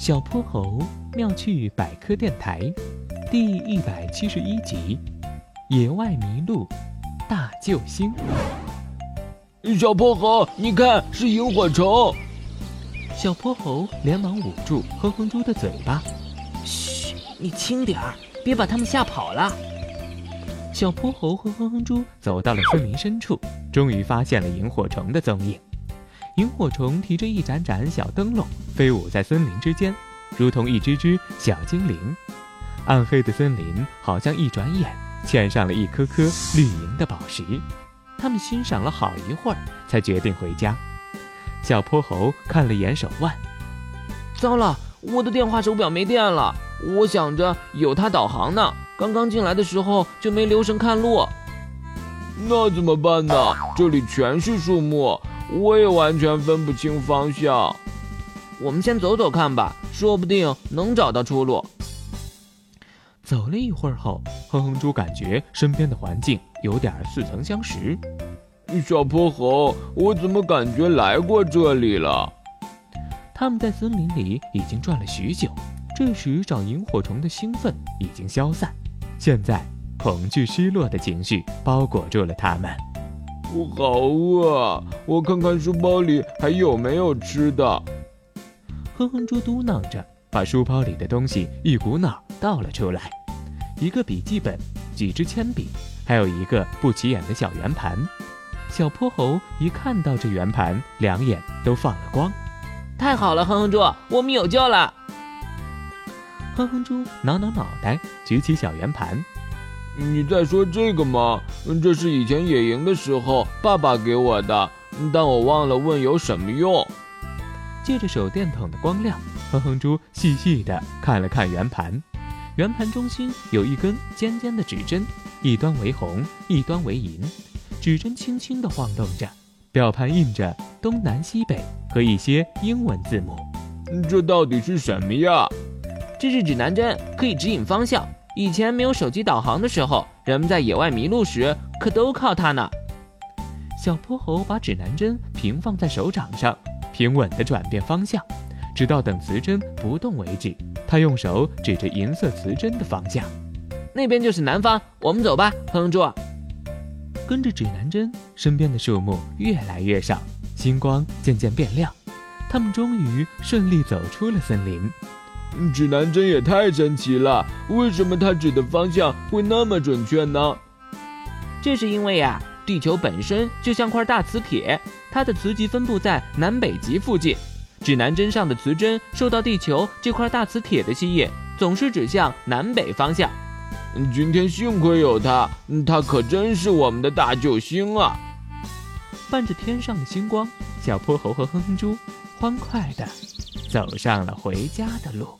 小泼猴妙趣百科电台，第一百七十一集：野外迷路大救星。小泼猴，你看是萤火虫！小泼猴连忙捂住哼哼猪的嘴巴：“嘘，你轻点儿，别把他们吓跑了。”小泼猴和哼哼猪走到了森林深处，终于发现了萤火虫的踪影。萤火虫提着一盏盏小灯笼，飞舞在森林之间，如同一只只小精灵。暗黑的森林好像一转眼嵌上了一颗颗绿莹的宝石。他们欣赏了好一会儿，才决定回家。小泼猴看了眼手腕，糟了，我的电话手表没电了。我想着有它导航呢，刚刚进来的时候就没留神看路。那怎么办呢？这里全是树木。我也完全分不清方向，我们先走走看吧，说不定能找到出路。走了一会儿后，哼哼猪感觉身边的环境有点似曾相识。小泼猴，我怎么感觉来过这里了？他们在森林里已经转了许久，这时找萤火虫的兴奋已经消散，现在恐惧、失落的情绪包裹住了他们。我好饿，我看看书包里还有没有吃的。哼哼猪嘟囔着，把书包里的东西一股脑倒了出来：一个笔记本，几支铅笔，还有一个不起眼的小圆盘。小泼猴一看到这圆盘，两眼都放了光。太好了，哼哼猪，我们有救了！哼哼猪挠挠脑袋，举起小圆盘。你在说这个吗？这是以前野营的时候爸爸给我的，但我忘了问有什么用。借着手电筒的光亮，哼哼猪细细的看了看圆盘，圆盘中心有一根尖尖的指针，一端为红，一端为银，指针轻轻地晃动着，表盘印着东南西北和一些英文字母。这到底是什么呀？这是指南针，可以指引方向。以前没有手机导航的时候，人们在野外迷路时可都靠它呢。小泼猴把指南针平放在手掌上，平稳地转变方向，直到等磁针不动为止。他用手指着银色磁针的方向，那边就是南方。我们走吧，哼哼猪。跟着指南针，身边的树木越来越少，星光渐渐变亮，他们终于顺利走出了森林。指南针也太神奇了！为什么它指的方向会那么准确呢？这是因为呀，地球本身就像块大磁铁，它的磁极分布在南北极附近。指南针上的磁针受到地球这块大磁铁的吸引，总是指向南北方向。今天幸亏有它，它可真是我们的大救星啊！伴着天上的星光，小泼猴和哼哼猪欢快的走上了回家的路。